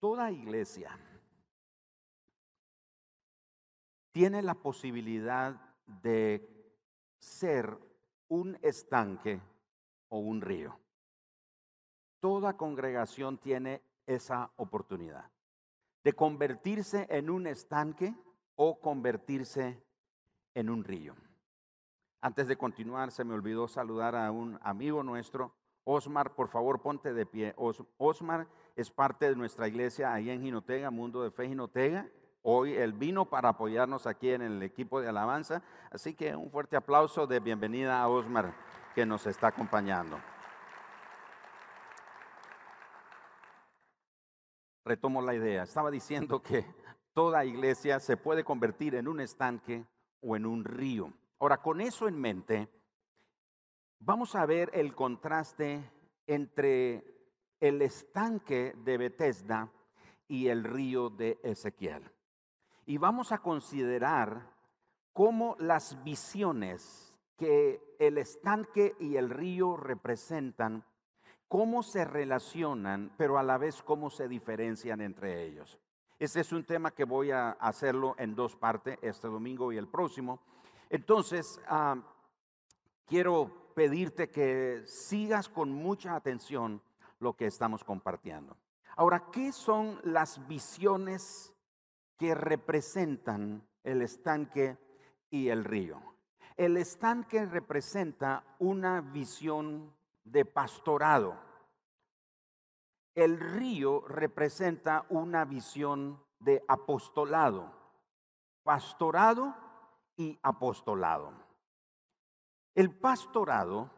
Toda iglesia tiene la posibilidad de ser un estanque o un río. Toda congregación tiene esa oportunidad de convertirse en un estanque o convertirse en un río. Antes de continuar, se me olvidó saludar a un amigo nuestro, Osmar, por favor, ponte de pie. Osmar es parte de nuestra iglesia ahí en Jinotega, Mundo de Fe Jinotega. Hoy él vino para apoyarnos aquí en el equipo de alabanza. Así que un fuerte aplauso de bienvenida a Osmar que nos está acompañando. Retomo la idea. Estaba diciendo que toda iglesia se puede convertir en un estanque o en un río. Ahora, con eso en mente, vamos a ver el contraste entre el estanque de Bethesda y el río de Ezequiel. Y vamos a considerar cómo las visiones que el estanque y el río representan, cómo se relacionan, pero a la vez cómo se diferencian entre ellos. Ese es un tema que voy a hacerlo en dos partes, este domingo y el próximo. Entonces, ah, quiero pedirte que sigas con mucha atención lo que estamos compartiendo. Ahora, ¿qué son las visiones que representan el estanque y el río. El estanque representa una visión de pastorado. El río representa una visión de apostolado. Pastorado y apostolado. El pastorado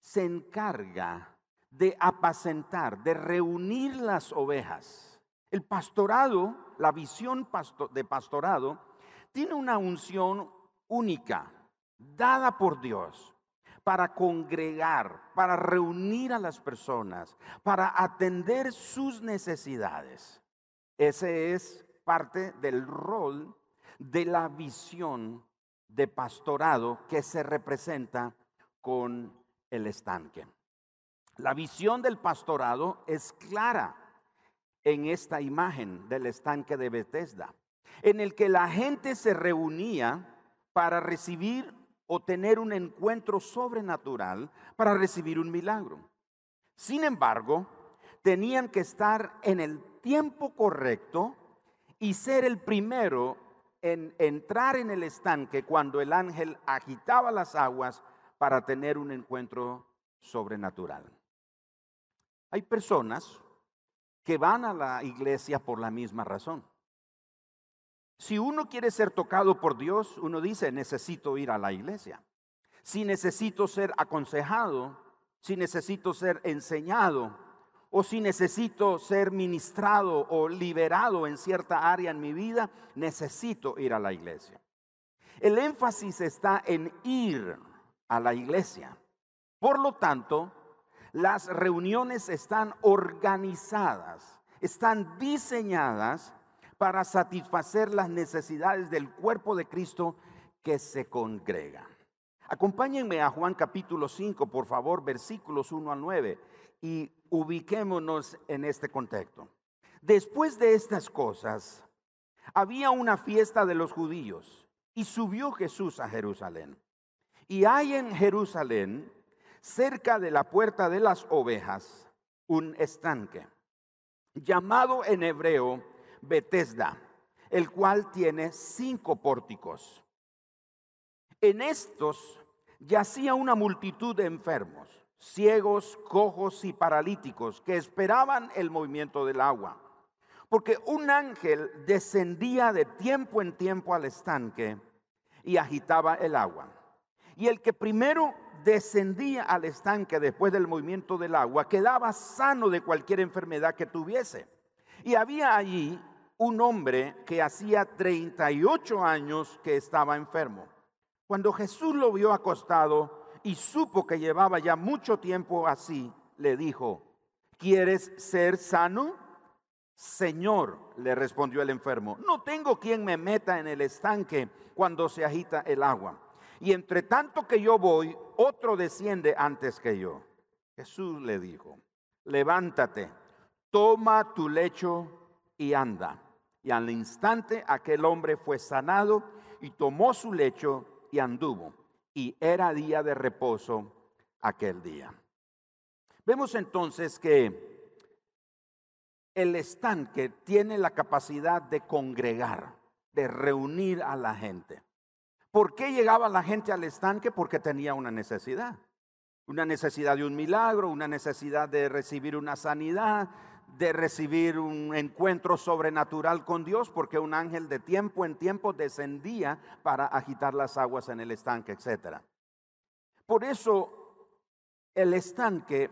se encarga de apacentar, de reunir las ovejas el pastorado, la visión de pastorado, tiene una unción única, dada por Dios, para congregar, para reunir a las personas, para atender sus necesidades. Ese es parte del rol de la visión de pastorado que se representa con el estanque. La visión del pastorado es clara en esta imagen del estanque de Bethesda, en el que la gente se reunía para recibir o tener un encuentro sobrenatural, para recibir un milagro. Sin embargo, tenían que estar en el tiempo correcto y ser el primero en entrar en el estanque cuando el ángel agitaba las aguas para tener un encuentro sobrenatural. Hay personas que van a la iglesia por la misma razón. Si uno quiere ser tocado por Dios, uno dice, necesito ir a la iglesia. Si necesito ser aconsejado, si necesito ser enseñado, o si necesito ser ministrado o liberado en cierta área en mi vida, necesito ir a la iglesia. El énfasis está en ir a la iglesia. Por lo tanto, las reuniones están organizadas, están diseñadas para satisfacer las necesidades del cuerpo de Cristo que se congrega. Acompáñenme a Juan capítulo 5, por favor, versículos 1 al 9, y ubiquémonos en este contexto. Después de estas cosas, había una fiesta de los judíos y subió Jesús a Jerusalén. Y hay en Jerusalén cerca de la puerta de las ovejas un estanque, llamado en hebreo Betesda, el cual tiene cinco pórticos. En estos yacía una multitud de enfermos, ciegos, cojos y paralíticos que esperaban el movimiento del agua. Porque un ángel descendía de tiempo en tiempo al estanque y agitaba el agua. Y el que primero descendía al estanque después del movimiento del agua, quedaba sano de cualquier enfermedad que tuviese. Y había allí un hombre que hacía 38 años que estaba enfermo. Cuando Jesús lo vio acostado y supo que llevaba ya mucho tiempo así, le dijo, ¿quieres ser sano? Señor, le respondió el enfermo, no tengo quien me meta en el estanque cuando se agita el agua y entre tanto que yo voy, otro desciende antes que yo. Jesús le dijo, levántate, toma tu lecho y anda. Y al instante aquel hombre fue sanado y tomó su lecho y anduvo. Y era día de reposo aquel día. Vemos entonces que el estanque tiene la capacidad de congregar, de reunir a la gente. ¿Por qué llegaba la gente al estanque? Porque tenía una necesidad. Una necesidad de un milagro, una necesidad de recibir una sanidad, de recibir un encuentro sobrenatural con Dios, porque un ángel de tiempo en tiempo descendía para agitar las aguas en el estanque, etc. Por eso el estanque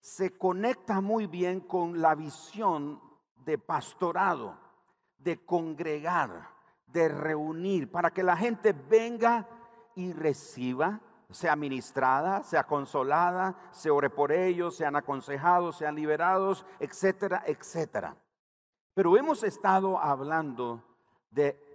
se conecta muy bien con la visión de pastorado, de congregar, de reunir, para que la gente venga y reciba sea ministrada, sea consolada, se ore por ellos, sean aconsejados, sean liberados, etcétera, etcétera. Pero hemos estado hablando de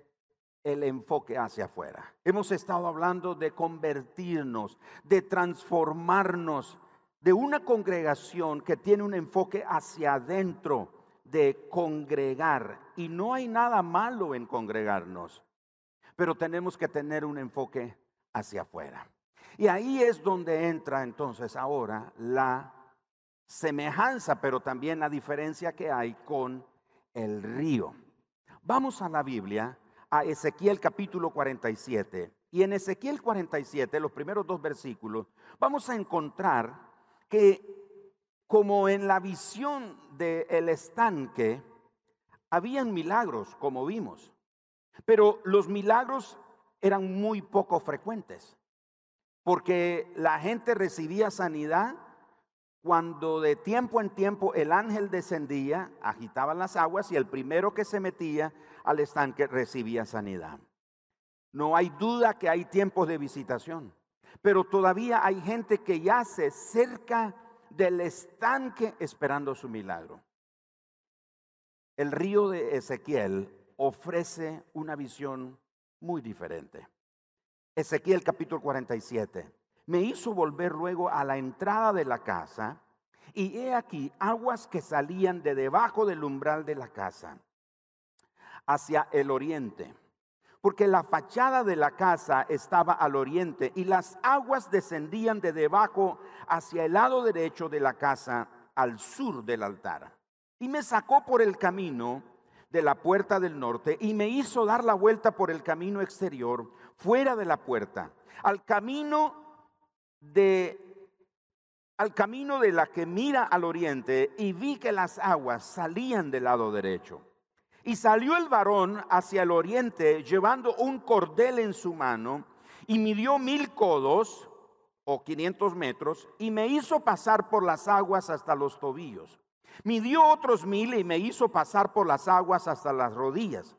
el enfoque hacia afuera. Hemos estado hablando de convertirnos, de transformarnos, de una congregación que tiene un enfoque hacia adentro, de congregar. Y no hay nada malo en congregarnos, pero tenemos que tener un enfoque hacia afuera. Y ahí es donde entra entonces ahora la semejanza, pero también la diferencia que hay con el río. Vamos a la Biblia, a Ezequiel capítulo 47. Y en Ezequiel 47, los primeros dos versículos, vamos a encontrar que como en la visión del estanque, habían milagros, como vimos, pero los milagros eran muy poco frecuentes porque la gente recibía sanidad cuando de tiempo en tiempo el ángel descendía, agitaba las aguas y el primero que se metía al estanque recibía sanidad. No hay duda que hay tiempos de visitación, pero todavía hay gente que yace cerca del estanque esperando su milagro. El río de Ezequiel ofrece una visión muy diferente. Ezequiel capítulo 47. Me hizo volver luego a la entrada de la casa y he aquí aguas que salían de debajo del umbral de la casa hacia el oriente. Porque la fachada de la casa estaba al oriente y las aguas descendían de debajo hacia el lado derecho de la casa al sur del altar. Y me sacó por el camino de la puerta del norte y me hizo dar la vuelta por el camino exterior, fuera de la puerta, al camino de al camino de la que mira al oriente y vi que las aguas salían del lado derecho. Y salió el varón hacia el oriente llevando un cordel en su mano y midió mil codos o quinientos metros y me hizo pasar por las aguas hasta los tobillos. Midió otros mil y me hizo pasar por las aguas hasta las rodillas.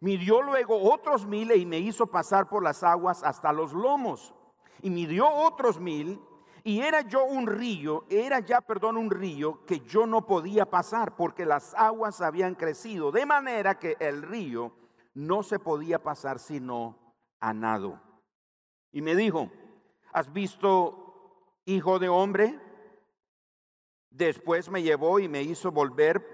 Midió luego otros mil y me hizo pasar por las aguas hasta los lomos. Y midió otros mil y era yo un río, era ya, perdón, un río que yo no podía pasar porque las aguas habían crecido, de manera que el río no se podía pasar sino a nado. Y me dijo, ¿has visto, hijo de hombre? Después me llevó y me hizo volver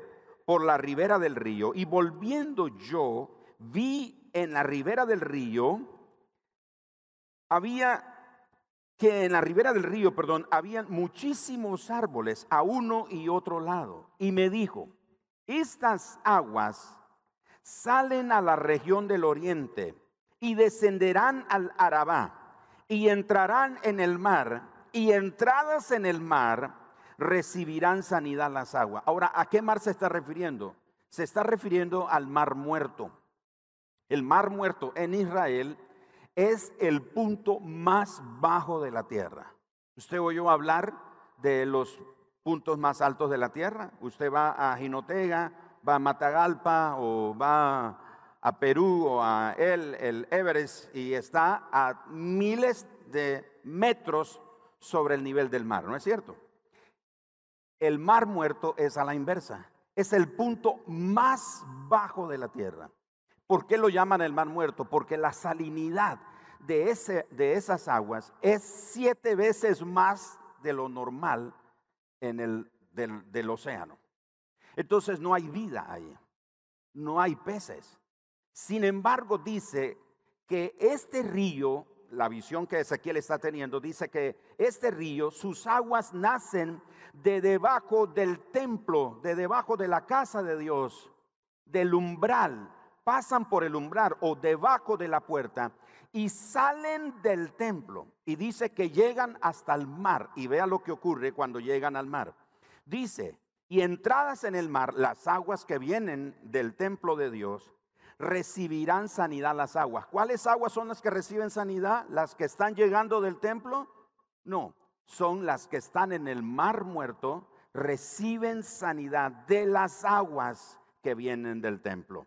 por la ribera del río. Y volviendo yo, vi en la ribera del río, había que en la ribera del río, perdón, habían muchísimos árboles a uno y otro lado. Y me dijo, estas aguas salen a la región del oriente y descenderán al Arabá y entrarán en el mar y entradas en el mar recibirán sanidad las aguas. Ahora, ¿a qué mar se está refiriendo? Se está refiriendo al mar muerto. El mar muerto en Israel es el punto más bajo de la tierra. Usted oyó hablar de los puntos más altos de la tierra. Usted va a Jinotega, va a Matagalpa o va a Perú o a el, el Everest y está a miles de metros sobre el nivel del mar, ¿no es cierto? El mar muerto es a la inversa. Es el punto más bajo de la tierra. ¿Por qué lo llaman el mar muerto? Porque la salinidad de, ese, de esas aguas es siete veces más de lo normal en el, del, del océano. Entonces no hay vida ahí, no hay peces. Sin embargo, dice que este río, la visión que Ezequiel está teniendo, dice que este río, sus aguas nacen de debajo del templo, de debajo de la casa de Dios, del umbral, pasan por el umbral o debajo de la puerta y salen del templo. Y dice que llegan hasta el mar. Y vea lo que ocurre cuando llegan al mar. Dice, y entradas en el mar, las aguas que vienen del templo de Dios, recibirán sanidad las aguas. ¿Cuáles aguas son las que reciben sanidad? ¿Las que están llegando del templo? No, son las que están en el mar muerto, reciben sanidad de las aguas que vienen del templo.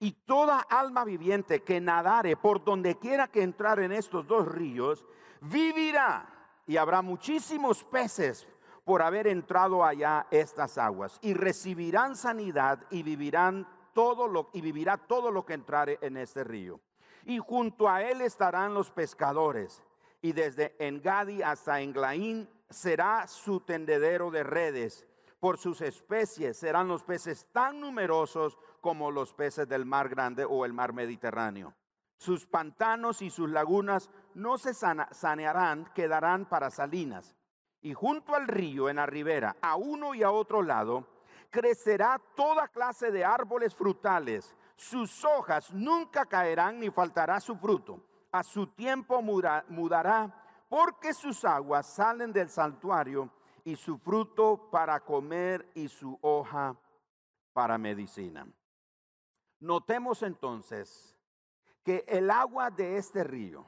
Y toda alma viviente que nadare por donde quiera que entrar en estos dos ríos, vivirá. Y habrá muchísimos peces por haber entrado allá estas aguas. Y recibirán sanidad y vivirán y vivirá todo lo que entrare en este río. Y junto a él estarán los pescadores. Y desde Engadi hasta Englaín será su tendedero de redes. Por sus especies serán los peces tan numerosos como los peces del mar grande o el mar Mediterráneo. Sus pantanos y sus lagunas no se sanearán, quedarán para salinas. Y junto al río, en la ribera, a uno y a otro lado, crecerá toda clase de árboles frutales. Sus hojas nunca caerán ni faltará su fruto. A su tiempo mudará, porque sus aguas salen del santuario y su fruto para comer y su hoja para medicina. Notemos entonces que el agua de este río,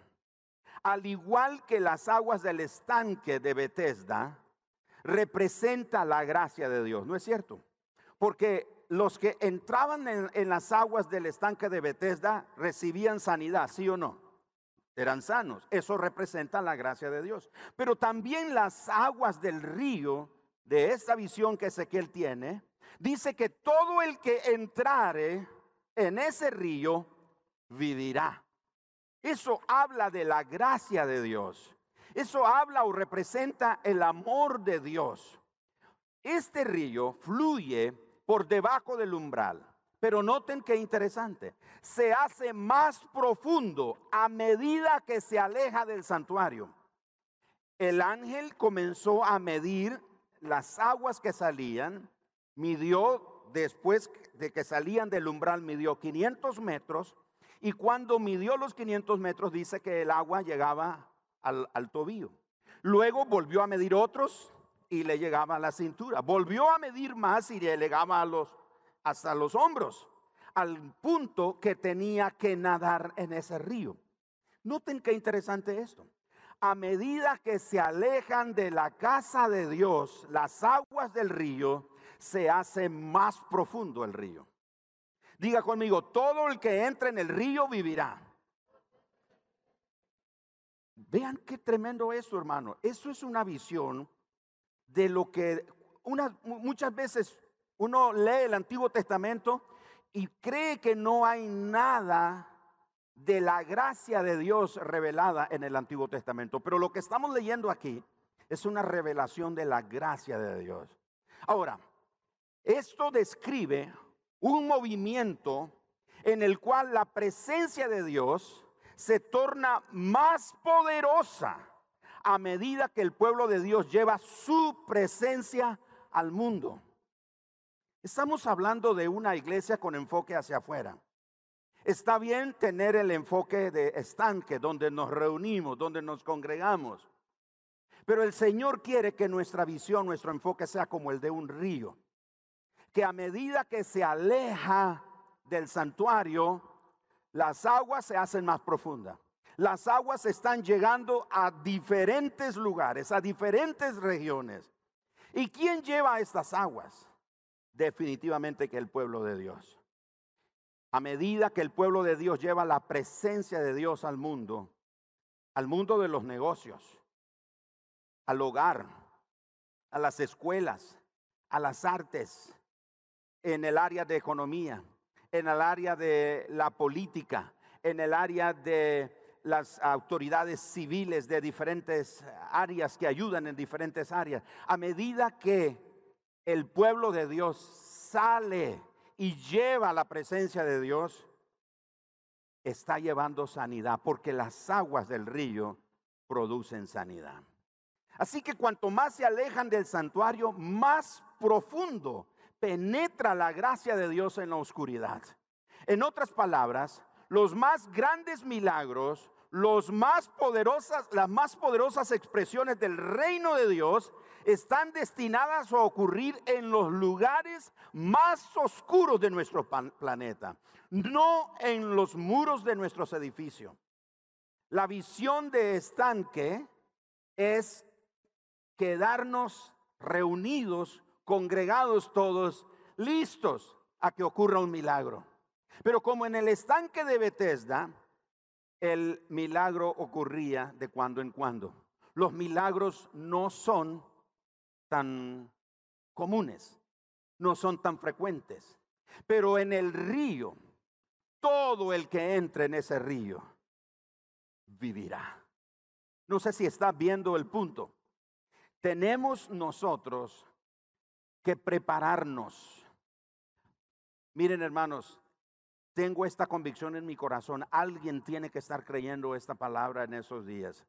al igual que las aguas del estanque de Bethesda, representa la gracia de Dios, ¿no es cierto? Porque los que entraban en, las aguas del estanque de Bethesda recibían sanidad, ¿sí o no? Eran sanos. Eso representa la gracia de Dios. Pero también las aguas del río, de esta visión que Ezequiel tiene, dice que todo el que entrare en ese río vivirá. Eso habla de la gracia de Dios. Eso habla o representa el amor de Dios. Este río fluye por debajo del umbral. Pero noten qué interesante, se hace más profundo a medida que se aleja del santuario. El ángel comenzó a medir las aguas que salían, midió después de que salían del umbral, midió 500 metros y cuando midió los 500 metros dice que el agua llegaba al, al tobillo. Luego volvió a medir otros y le llegaba a la cintura. Volvió a medir más y le llegaba a los, hasta los hombros, al punto que tenía que nadar en ese río. Noten qué interesante esto. A medida que se alejan de la casa de Dios, las aguas del río, se hace más profundo el río. Diga conmigo, todo el que entre en el río vivirá. Vean qué tremendo eso, hermano. Eso es una visión de lo que muchas veces uno lee el Antiguo Testamento y cree que no hay nada de la gracia de Dios revelada en el Antiguo Testamento. Pero lo que estamos leyendo aquí es una revelación de la gracia de Dios. Ahora, esto describe un movimiento en el cual la presencia de Dios se torna más poderosa a medida que el pueblo de Dios lleva su presencia al mundo. Estamos hablando de una iglesia con enfoque hacia afuera. Está bien tener el enfoque de estanque, donde nos reunimos, donde nos congregamos. Pero el Señor quiere que nuestra visión, nuestro enfoque sea como el de un río. Que a medida que se aleja del santuario, las aguas se hacen más profundas las aguas están llegando a diferentes lugares, a diferentes regiones. ¿Y quién lleva estas aguas? Definitivamente que el pueblo de Dios. A medida que el pueblo de Dios lleva la presencia de Dios al mundo, al mundo de los negocios, al hogar, a las escuelas, a las artes, en el área de economía, en el área de la política, en el área de las autoridades civiles de diferentes áreas que ayudan en diferentes áreas. A medida que el pueblo de Dios sale y lleva la presencia de Dios, está llevando sanidad, porque las aguas del río producen sanidad. Así que cuanto más se alejan del santuario, más profundo penetra la gracia de Dios en la oscuridad. En otras palabras, los más grandes milagros, los más poderosas, las más poderosas expresiones del reino de Dios están destinadas a ocurrir en los lugares más oscuros de nuestro planeta, no en los muros de nuestros edificios. La visión de estanque es quedarnos reunidos, congregados todos, listos a que ocurra un milagro. Pero como en el estanque de Bethesda, el milagro ocurría de cuando en cuando. Los milagros no son tan comunes, no son tan frecuentes. Pero en el río, todo el que entre en ese río vivirá. No sé si está viendo el punto. Tenemos nosotros que prepararnos. Miren hermanos, tengo esta convicción en mi corazón. Alguien tiene que estar creyendo esta palabra en esos días.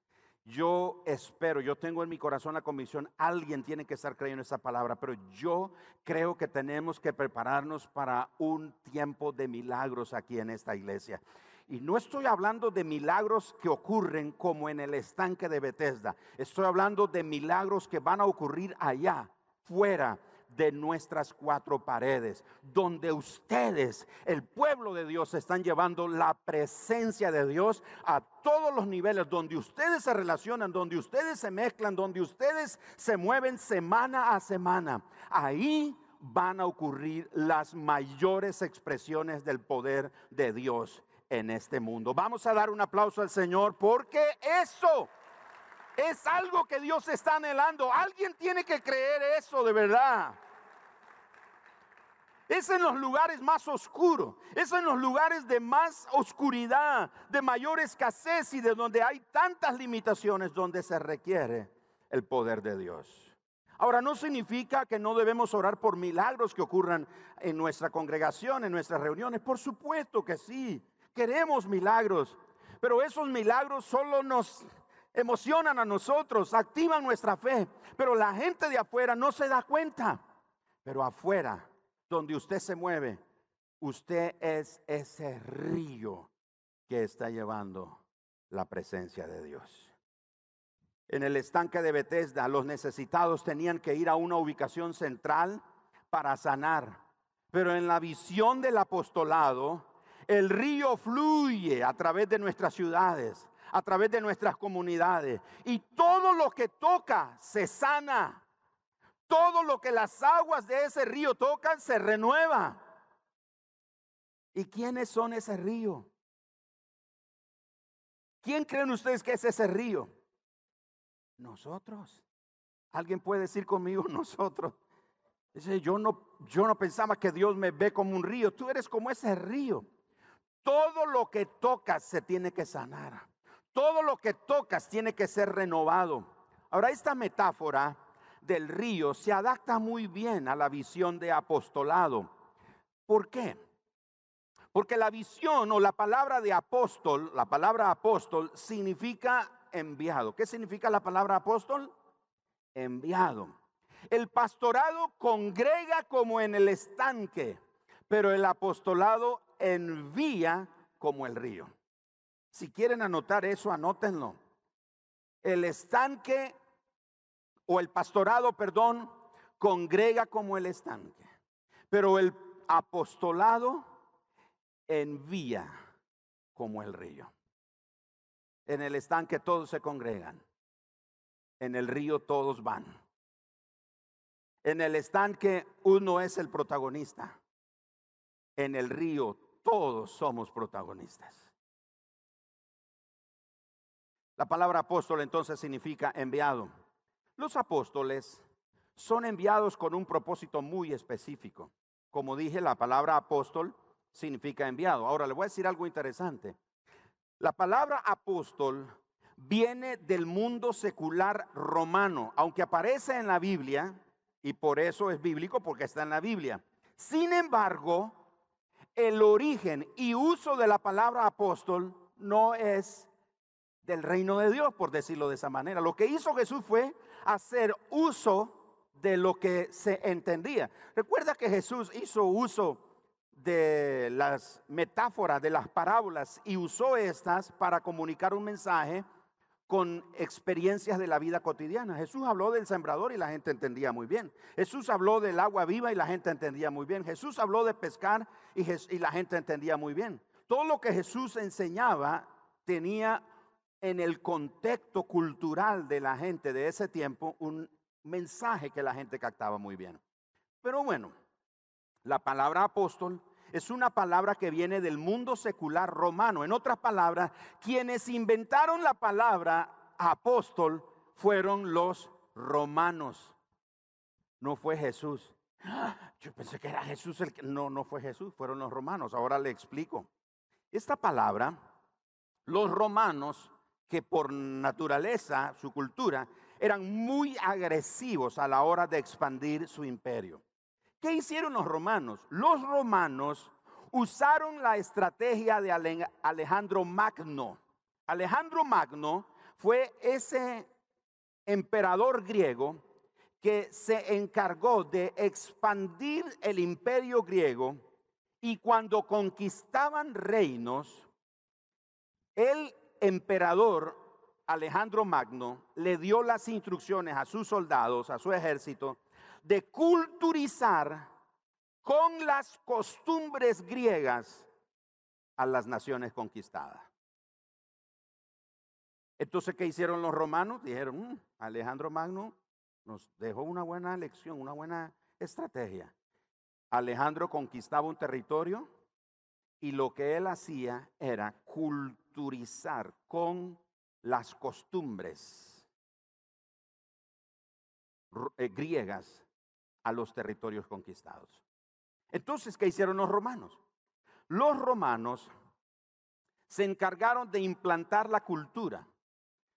Yo espero, yo tengo en mi corazón la convicción, alguien tiene que estar creyendo esa palabra, pero yo creo que tenemos que prepararnos para un tiempo de milagros aquí en esta iglesia. Y no estoy hablando de milagros que ocurren como en el estanque de Bethesda. Estoy hablando de milagros que van a ocurrir allá, fuera de nuestras cuatro paredes, donde ustedes, el pueblo de Dios, están llevando la presencia de Dios a todos los niveles, donde ustedes se relacionan, donde ustedes se mezclan, donde ustedes se mueven semana a semana. Ahí van a ocurrir las mayores expresiones del poder de Dios en este mundo. Vamos a dar un aplauso al Señor porque eso es algo que Dios está anhelando. Alguien tiene que creer eso de verdad. Es en los lugares más oscuros, es en los lugares de más oscuridad, de mayor escasez y de donde hay tantas limitaciones donde se requiere el poder de Dios. Ahora, no significa que no debemos orar por milagros que ocurran en nuestra congregación, en nuestras reuniones. Por supuesto que sí, queremos milagros, pero esos milagros solo nos emocionan a nosotros, activan nuestra fe, pero la gente de afuera no se da cuenta. Pero afuera, donde usted se mueve, usted es ese río que está llevando la presencia de Dios. En el estanque de Bethesda, los necesitados tenían que ir a una ubicación central para sanar. Pero en la visión del apostolado, el río fluye a través de nuestras ciudades, a través de nuestras comunidades. Y todo lo que toca se sana. Todo lo que las aguas de ese río tocan se renueva. ¿Y quiénes son ese río? ¿Quién creen ustedes que es ese río? Nosotros. ¿Alguien puede decir conmigo nosotros? Dice, yo no, yo no pensaba que Dios me ve como un río. Tú eres como ese río. Todo lo que tocas se tiene que sanar. Todo lo que tocas tiene que ser renovado. Ahora, esta metáfora del río se adapta muy bien a la visión de apostolado. ¿Por qué? Porque la visión o la palabra de apóstol, la palabra apóstol significa enviado. ¿Qué significa la palabra apóstol? Enviado. El pastorado congrega como en el estanque, pero el apostolado envía como el río. Si quieren anotar eso, anótenlo. El estanque o el pastorado, perdón, congrega como el estanque. Pero el apostolado envía como el río. En el estanque todos se congregan. En el río todos van. En el estanque uno es el protagonista. En el río todos somos protagonistas. La palabra apóstol entonces significa enviado. Los apóstoles son enviados con un propósito muy específico. Como dije, la palabra apóstol significa enviado. Ahora le voy a decir algo interesante. La palabra apóstol viene del mundo secular romano, aunque aparece en la Biblia, y por eso es bíblico, porque está en la Biblia. Sin embargo, el origen y uso de la palabra apóstol no es del reino de Dios, por decirlo de esa manera. Lo que hizo Jesús fue hacer uso de lo que se entendía. Recuerda que Jesús hizo uso de las metáforas, de las parábolas y usó estas para comunicar un mensaje con experiencias de la vida cotidiana. Jesús habló del sembrador y la gente entendía muy bien. Jesús habló del agua viva y la gente entendía muy bien. Jesús habló de pescar y, la gente entendía muy bien. Todo lo que Jesús enseñaba tenía en el contexto cultural de la gente de ese tiempo un mensaje que la gente captaba muy bien. Pero bueno, la palabra apóstol es una palabra que viene del mundo secular romano. En otras palabras, quienes inventaron la palabra apóstol fueron los romanos. No fue Jesús. Yo pensé que era Jesús el que... No, no fue Jesús, fueron los romanos. Ahora le explico. Esta palabra, los romanos, que por naturaleza, su cultura, eran muy agresivos a la hora de expandir su imperio. ¿Qué hicieron los romanos? Los romanos usaron la estrategia de Alejandro Magno. Alejandro Magno fue ese emperador griego que se encargó de expandir el imperio griego y cuando conquistaban reinos, el emperador Alejandro Magno le dio las instrucciones a sus soldados, a su ejército, de culturizar con las costumbres griegas a las naciones conquistadas. Entonces, ¿qué hicieron los romanos? Dijeron, mm, Alejandro Magno nos dejó una buena lección, una buena estrategia. Alejandro conquistaba un territorio y lo que él hacía era culturizar con las costumbres eh, griegas a los territorios conquistados. Entonces, ¿qué hicieron los romanos? Los romanos se encargaron de implantar la cultura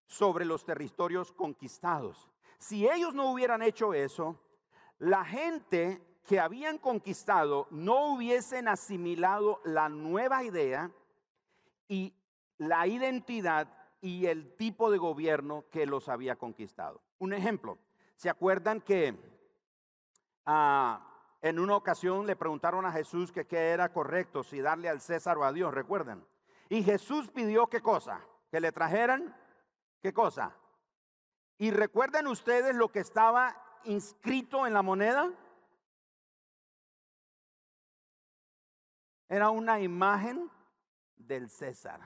sobre los territorios conquistados. Si ellos no hubieran hecho eso, la gente que habían conquistado no hubiesen asimilado la nueva idea y la identidad y el tipo de gobierno que los había conquistado. Un ejemplo, ¿se acuerdan que Ah, en una ocasión le preguntaron a Jesús que qué era correcto, si darle al César o a Dios, recuerdan. Y Jesús pidió qué cosa, que le trajeran qué cosa. Y recuerden ustedes lo que estaba inscrito en la moneda. Era una imagen del César.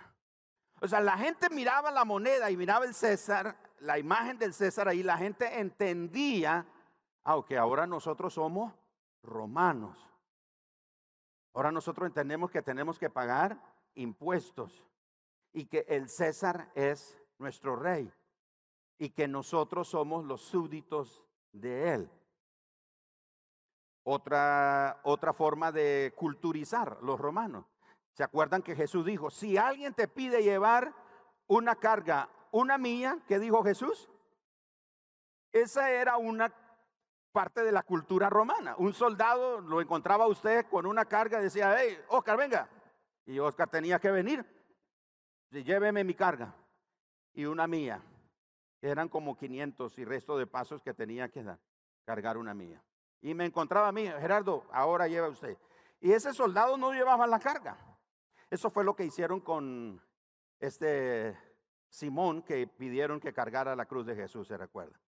O sea, la gente miraba la moneda y miraba el César, la imagen del César ahí, la gente entendía aunque ahora nosotros somos romanos. Ahora nosotros entendemos que tenemos que pagar impuestos y que el César es nuestro rey y que nosotros somos los súbditos de él. Otra, otra forma de culturizar los romanos. ¿Se acuerdan que Jesús dijo, si alguien te pide llevar una carga, una mía, ¿qué dijo Jesús? Esa era una parte de la cultura romana. Un soldado lo encontraba usted con una carga y decía, hey, Oscar, venga. Y Oscar tenía que venir. Lléveme mi carga y una mía. Eran como 500 y resto de pasos que tenía que dar, cargar una mía. Y me encontraba a mí, Gerardo, ahora lleva usted. Y ese soldado no llevaba la carga. Eso fue lo que hicieron con este Simón que pidieron que cargara la cruz de Jesús, se recuerda.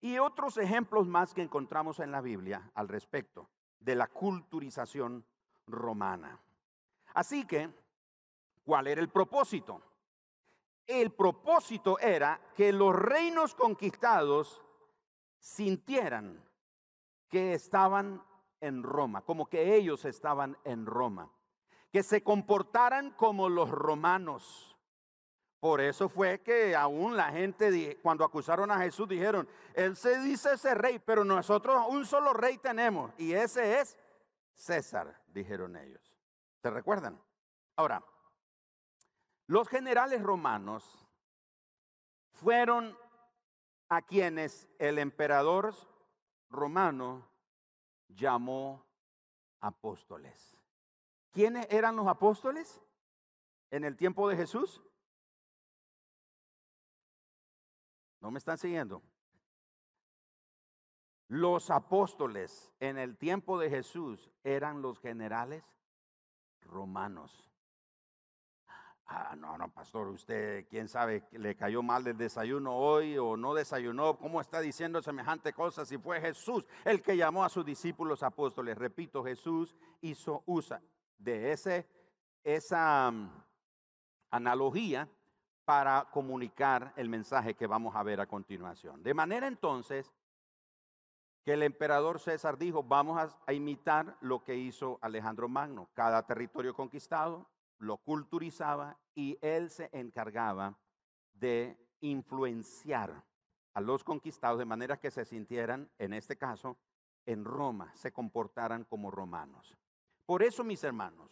Y otros ejemplos más que encontramos en la Biblia al respecto de la culturización romana. Así que, ¿cuál era el propósito? El propósito era que los reinos conquistados sintieran que estaban en Roma, como que ellos estaban en Roma, que se comportaran como los romanos por eso fue que aún la gente, cuando acusaron a Jesús, dijeron, Él se dice ese rey, pero nosotros un solo rey tenemos, y ese es César, dijeron ellos. ¿Se recuerdan? Ahora, los generales romanos fueron a quienes el emperador romano llamó apóstoles. ¿Quiénes eran los apóstoles en el tiempo de Jesús? ¿No me están siguiendo? Los apóstoles en el tiempo de Jesús eran los generales romanos. Ah, no, no, pastor, usted, quién sabe, le cayó mal el desayuno hoy o no desayunó. ¿Cómo está diciendo semejante cosa si fue Jesús el que llamó a sus discípulos apóstoles? Repito, Jesús hizo usa de ese, esa mm, analogía para comunicar el mensaje que vamos a ver a continuación. De manera entonces que el emperador César dijo, vamos a, a imitar lo que hizo Alejandro Magno. Cada territorio conquistado lo culturizaba y él se encargaba de influenciar a los conquistados de manera que se sintieran, en este caso, en Roma, se comportaran como romanos. Por eso, mis hermanos,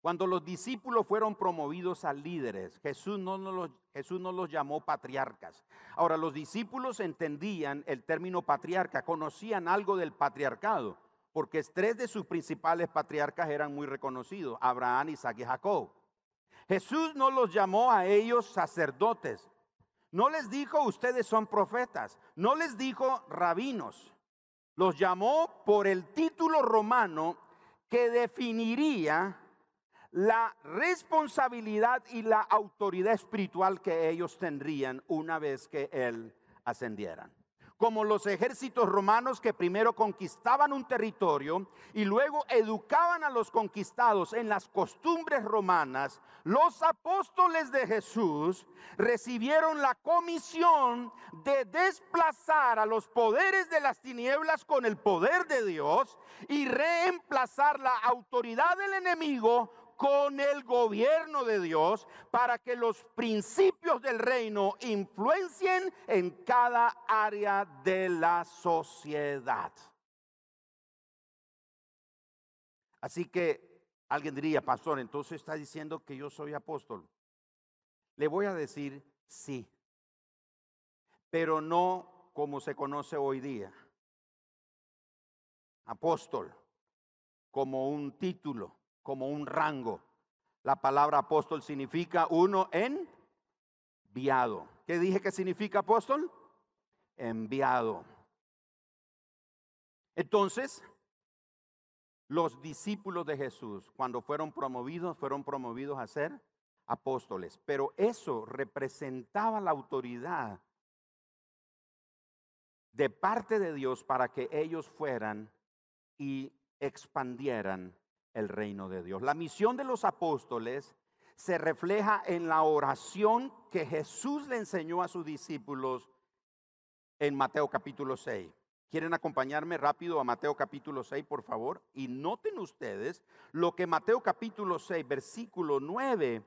cuando los discípulos fueron promovidos a líderes, Jesús no, los, llamó patriarcas. Ahora, los discípulos entendían el término patriarca, conocían algo del patriarcado porque tres de sus principales patriarcas eran muy reconocidos, Abraham, Isaac y Jacob. Jesús no los llamó a ellos sacerdotes, no les dijo ustedes son profetas, no les dijo rabinos, los llamó por el título romano que definiría la responsabilidad y la autoridad espiritual que ellos tendrían una vez que Él ascendieran como los ejércitos romanos que primero conquistaban un territorio y luego educaban a los conquistados en las costumbres romanas, los apóstoles de Jesús recibieron la comisión de desplazar a los poderes de las tinieblas con el poder de Dios y reemplazar la autoridad del enemigo con el gobierno de Dios para que los principios del reino influencien en cada área de la sociedad. Así que alguien diría, pastor, entonces está diciendo que yo soy apóstol. Le voy a decir sí, pero no como se conoce hoy día. Apóstol, como un título como un rango. La palabra apóstol significa uno enviado. ¿Qué dije que significa apóstol? Enviado. Entonces, los discípulos de Jesús, cuando fueron promovidos, fueron promovidos a ser apóstoles. Pero eso representaba la autoridad de parte de Dios para que ellos fueran y expandieran el reino de Dios. La misión de los apóstoles se refleja en la oración que Jesús le enseñó a sus discípulos en Mateo capítulo 6. ¿Quieren acompañarme rápido a Mateo capítulo 6, por favor? Y noten ustedes lo que Mateo capítulo 6, versículo 9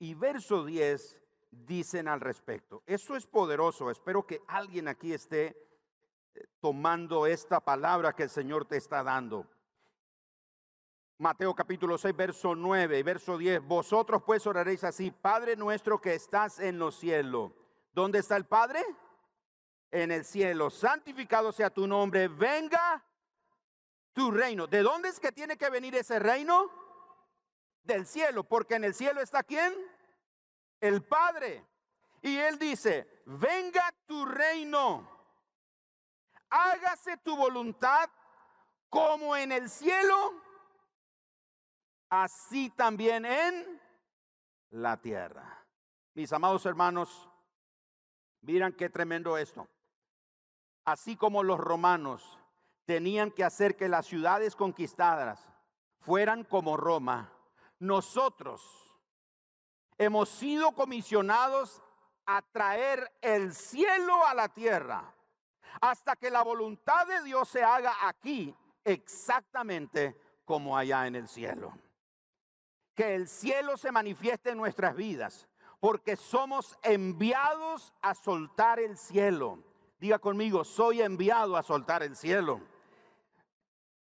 y verso 10 dicen al respecto. Eso es poderoso. Espero que alguien aquí esté eh, tomando esta palabra que el Señor te está dando. Mateo capítulo 6, verso 9 y verso 10. Vosotros pues oraréis así, Padre nuestro que estás en los cielos. ¿Dónde está el Padre? En el cielo. Santificado sea tu nombre. Venga tu reino. ¿De dónde es que tiene que venir ese reino? Del cielo. Porque en el cielo está quién? El Padre. Y él dice, venga tu reino. Hágase tu voluntad como en el cielo así también en la tierra. Mis amados hermanos, miran qué tremendo esto. Así como los romanos tenían que hacer que las ciudades conquistadas fueran como Roma, nosotros hemos sido comisionados a traer el cielo a la tierra hasta que la voluntad de Dios se haga aquí exactamente como allá en el cielo que el cielo se manifieste en nuestras vidas, porque somos enviados a soltar el cielo. Diga conmigo, soy enviado a soltar el cielo.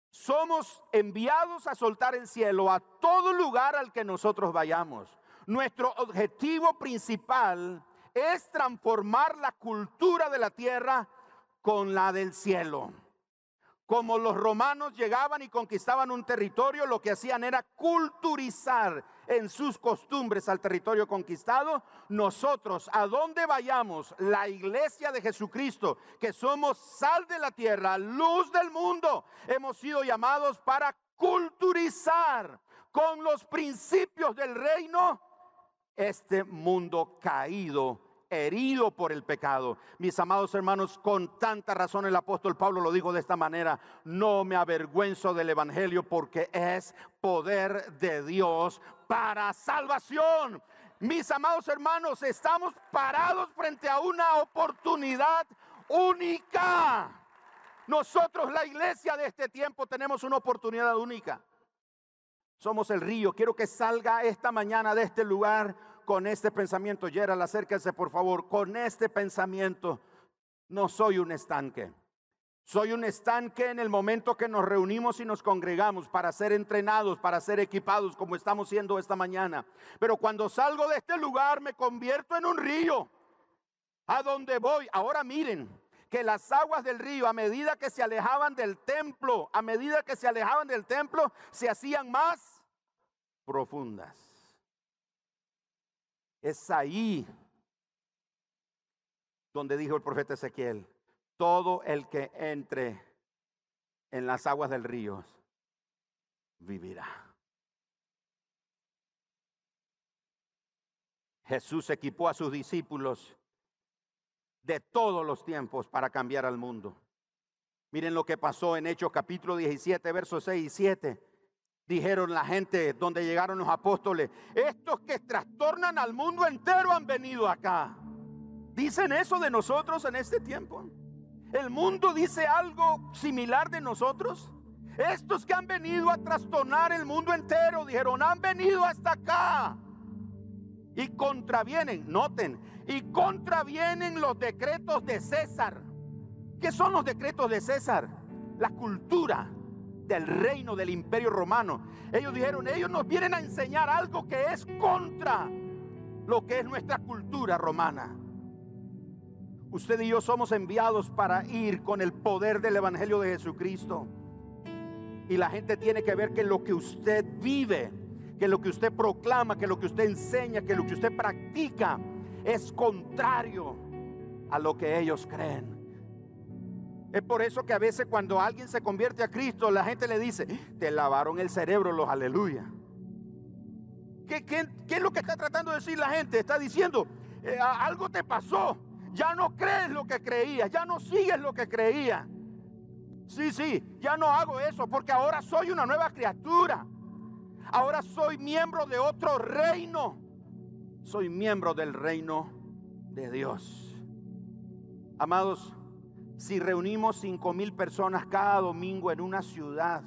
Somos enviados a soltar el cielo a todo lugar al que nosotros vayamos. Nuestro objetivo principal es transformar la cultura de la tierra con la del cielo como los romanos llegaban y conquistaban un territorio, lo que hacían era culturizar en sus costumbres al territorio conquistado. Nosotros, a donde vayamos, la iglesia de Jesucristo, que somos sal de la tierra, luz del mundo, hemos sido llamados para culturizar con los principios del reino este mundo caído herido por el pecado. Mis amados hermanos, con tanta razón el apóstol Pablo lo dijo de esta manera, no me avergüenzo del Evangelio porque es poder de Dios para salvación. Mis amados hermanos, estamos parados frente a una oportunidad única. Nosotros, la iglesia de este tiempo, tenemos una oportunidad única. Somos el río. Quiero que salga esta mañana de este lugar con este pensamiento. Gerald, acérquese por favor. Con este pensamiento, no soy un estanque. Soy un estanque en el momento que nos reunimos y nos congregamos para ser entrenados, para ser equipados como estamos siendo esta mañana. Pero cuando salgo de este lugar me convierto en un río. A donde voy, ahora miren que las aguas del río a medida que se alejaban del templo, a medida que se alejaban del templo, se hacían más profundas. Es ahí donde dijo el profeta Ezequiel, todo el que entre en las aguas del río vivirá. Jesús equipó a sus discípulos de todos los tiempos para cambiar al mundo. Miren lo que pasó en Hechos capítulo 17, versos 6 y 7 dijeron la gente donde llegaron los apóstoles, estos que trastornan al mundo entero han venido acá. ¿Dicen eso de nosotros en este tiempo? ¿El mundo dice algo similar de nosotros? Estos que han venido a trastornar el mundo entero, dijeron, han venido hasta acá. Y contravienen, noten, y contravienen los decretos de César. ¿Qué son los decretos de César? La cultura, del reino del imperio romano. Ellos dijeron, ellos nos vienen a enseñar algo que es contra lo que es nuestra cultura romana. Usted y yo somos enviados para ir con el poder del Evangelio de Jesucristo. Y la gente tiene que ver que lo que usted vive, que lo que usted proclama, que lo que usted enseña, que lo que usted practica es contrario a lo que ellos creen. Es por eso que a veces cuando alguien se convierte a Cristo, la gente le dice, te lavaron el cerebro los aleluya. ¿Qué, es lo que está tratando de decir la gente? Está diciendo, eh, algo te pasó, ya no crees lo que creías, ya no sigues lo que creías. Sí, sí, ya no hago eso porque ahora soy una nueva criatura. Ahora soy miembro de otro reino. Soy miembro del reino de Dios. Amados, si reunimos cinco mil personas cada domingo en una ciudad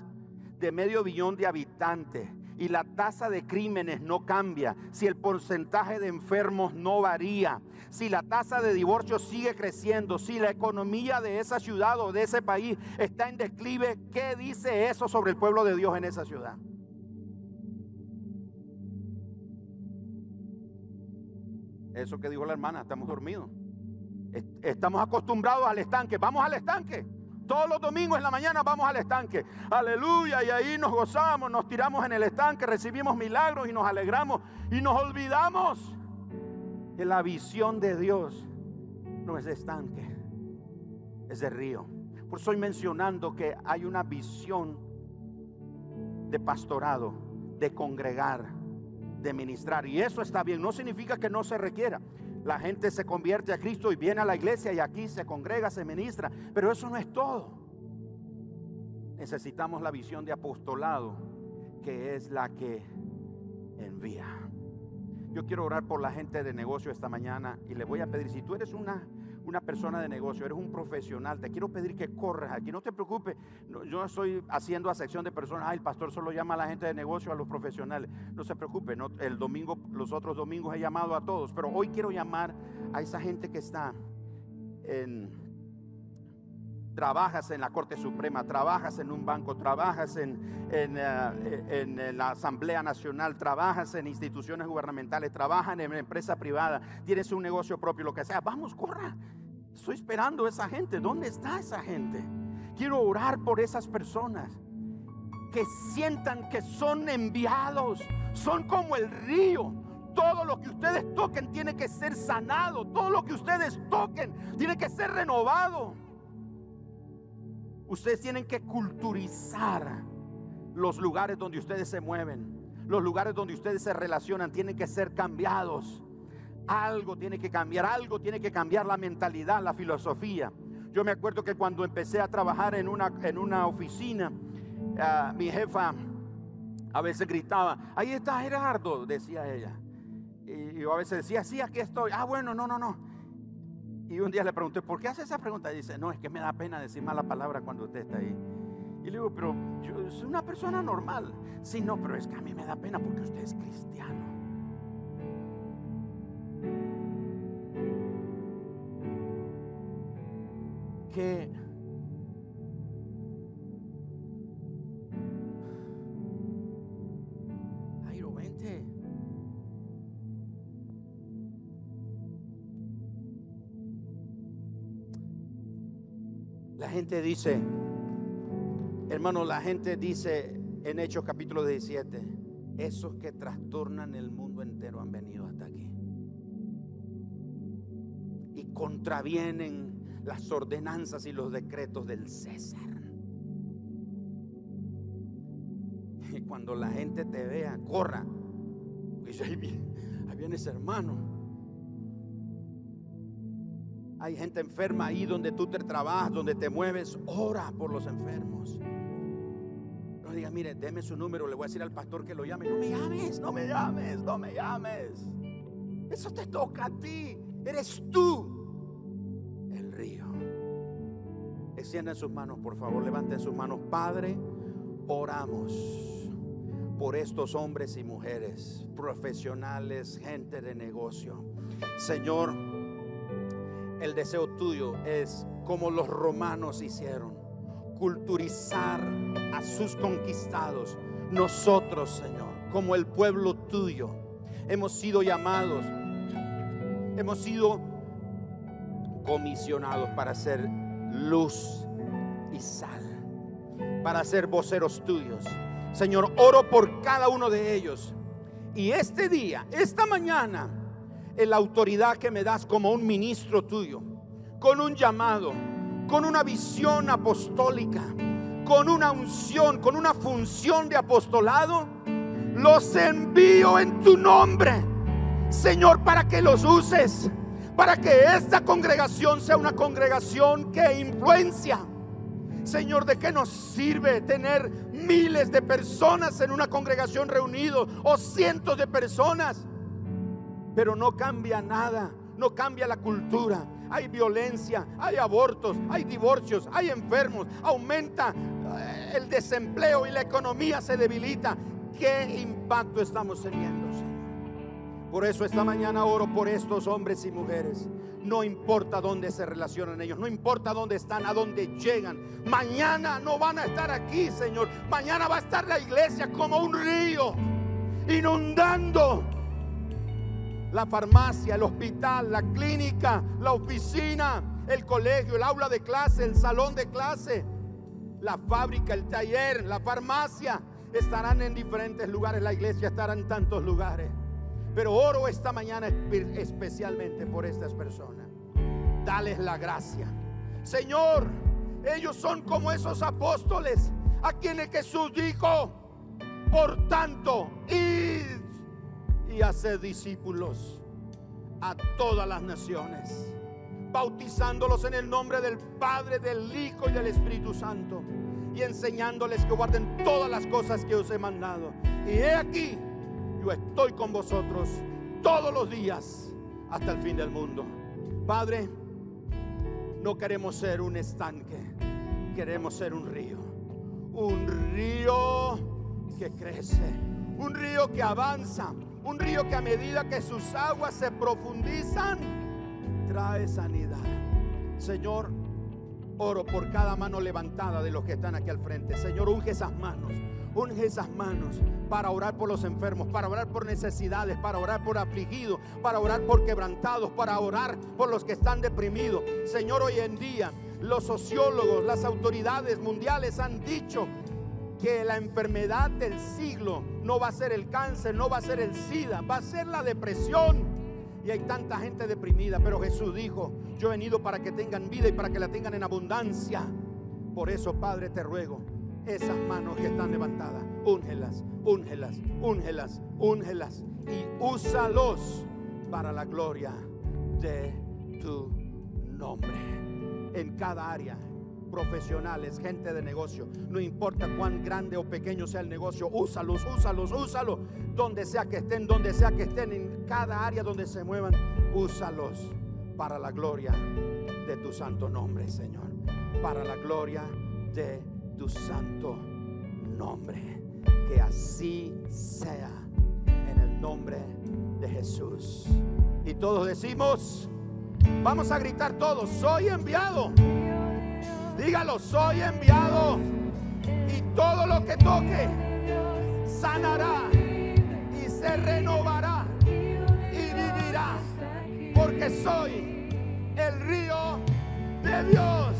de medio billón de habitantes y la tasa de crímenes no cambia, si el porcentaje de enfermos no varía, si la tasa de divorcio sigue creciendo, si la economía de esa ciudad o de ese país está en declive, ¿qué dice eso sobre el pueblo de Dios en esa ciudad? Eso que dijo la hermana, estamos dormidos. Estamos acostumbrados al estanque. Vamos al estanque. Todos los domingos en la mañana vamos al estanque. Aleluya. Y ahí nos gozamos, nos tiramos en el estanque, recibimos milagros y nos alegramos. Y nos olvidamos que la visión de Dios no es de estanque, es de río. Por eso estoy mencionando que hay una visión de pastorado, de congregar, de ministrar. Y eso está bien. No significa que no se requiera la gente se convierte a Cristo y viene a la iglesia y aquí se congrega, se ministra. Pero eso no es todo. Necesitamos la visión de apostolado, que es la que envía. Yo quiero orar por la gente de negocio esta mañana y le voy a pedir, si tú eres una una persona de negocio, eres un profesional, te quiero pedir que corras aquí, no te preocupes, yo estoy haciendo a sección de personas, el pastor solo llama a la gente de negocio, a los profesionales, no se preocupe, no, el domingo, los otros domingos he llamado a todos, pero hoy quiero llamar a esa gente que está en trabajas en la Corte Suprema, trabajas en un banco, trabajas en, en, eh, la Asamblea Nacional, trabajas en instituciones gubernamentales, trabajas en empresa privada, tienes un negocio propio, lo que sea. Vamos, corra. Estoy esperando a esa gente. ¿Dónde está esa gente? Quiero orar por esas personas que sientan que son enviados, son como el río. Todo lo que ustedes toquen tiene que ser sanado, todo lo que ustedes toquen tiene que ser renovado. Ustedes tienen que culturizar los lugares donde ustedes se mueven, los lugares donde ustedes se relacionan, tienen que ser cambiados. Algo tiene que cambiar, algo tiene que cambiar la mentalidad, la filosofía. Yo me acuerdo que cuando empecé a trabajar en una, en una oficina, ah, mi jefa a veces gritaba, ahí está Gerardo, decía ella. Y yo a veces decía, sí, aquí estoy. Ah, bueno, no, no, no. Y un día le pregunté, ¿por qué hace esa pregunta? Y dice, no, es que me da pena decir mala palabra cuando usted está ahí. Y le digo, pero yo soy una persona normal. Sí, no, pero es que a mí me da pena porque usted es cristiano. Que gente dice, hermano, la gente dice en Hechos capítulo 17, esos que trastornan el mundo entero han venido hasta aquí. Y contravienen las ordenanzas y los decretos del César. Y cuando la gente te vea, corra. Dice, ahí viene ese hermano. Hay gente enferma ahí donde tú te trabajas, donde te mueves. Ora por los enfermos. No diga, mire, deme su número, le voy a decir al pastor que lo llame. No me llames, no me llames, no me llames. Eso te toca a ti. Eres tú el río. Extiendan sus manos, por favor. Levanten sus manos. Padre, oramos por estos hombres y mujeres, profesionales, gente de negocio. Señor, el deseo tuyo es como los romanos hicieron, culturizar a sus conquistados. Nosotros, Señor, como el pueblo tuyo, hemos sido llamados, hemos sido comisionados para ser luz y sal, para ser voceros tuyos. Señor, oro por cada uno de ellos. Y este día, esta mañana, en la autoridad que me das como un ministro tuyo, con un llamado, con una visión apostólica, con una unción, con una función de apostolado, los envío en tu nombre, Señor, para que los uses, para que esta congregación sea una congregación que influencia. Señor, ¿de qué nos sirve tener miles de personas en una congregación reunidos o cientos de personas? Pero no cambia nada, no cambia la cultura. Hay violencia, hay abortos, hay divorcios, hay enfermos, aumenta eh, el desempleo y la economía se debilita. ¿Qué impacto estamos teniendo, Señor? Por eso esta mañana oro por estos hombres y mujeres. No importa dónde se relacionan ellos, no importa dónde están, a dónde llegan. Mañana no van a estar aquí, Señor. Mañana va a estar la iglesia como un río, inundando la farmacia, el hospital, la clínica, la oficina, el colegio, el aula de clase, el salón de clase, la fábrica, el taller, la farmacia, estarán en diferentes lugares, la iglesia estará en tantos lugares. Pero oro esta mañana especialmente por estas personas. Dales la gracia. Señor, ellos son como esos apóstoles a quienes Jesús dijo, por tanto, id y hacer discípulos a todas las naciones, bautizándolos en el nombre del Padre, del Hijo y del Espíritu Santo, y enseñándoles que guarden todas las cosas que os he mandado. Y he aquí, yo estoy con vosotros todos los días hasta el fin del mundo. Padre, no queremos ser un estanque, queremos ser un río, un río que crece, un río que avanza, un río que a medida que sus aguas se profundizan, trae sanidad. Señor, oro por cada mano levantada de los que están aquí al frente. Señor, unge esas manos. Unge esas manos para orar por los enfermos, para orar por necesidades, para orar por afligidos, para orar por quebrantados, para orar por los que están deprimidos. Señor, hoy en día Los sociólogos, las autoridades mundiales han dicho que la enfermedad del siglo no va a ser el cáncer, no va a ser el SIDA, va a ser la depresión. Y hay tanta gente deprimida, pero Jesús dijo, yo he venido para que tengan vida y para que la tengan en abundancia. Por eso, Padre, te ruego, esas manos que están levantadas, úngelas, úngelas, úngelas, úngelas y úsalos para la gloria de tu nombre en cada área profesionales, gente de negocio. No importa cuán grande o pequeño sea el negocio, úsalos, úsalos, úsalos. Donde sea que estén, donde sea que estén, en cada área donde se muevan, úsalos para la gloria de tu santo nombre, Señor. Para la gloria de tu santo nombre. Que así sea en el nombre de Jesús. Y todos decimos, vamos a gritar todos, soy enviado. Dígalo, soy enviado y todo lo que toque sanará y se renovará y vivirá porque soy el río de Dios.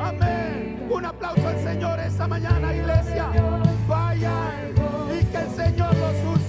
Amén. Un aplauso al Señor esta mañana, iglesia. Vayan y que el Señor los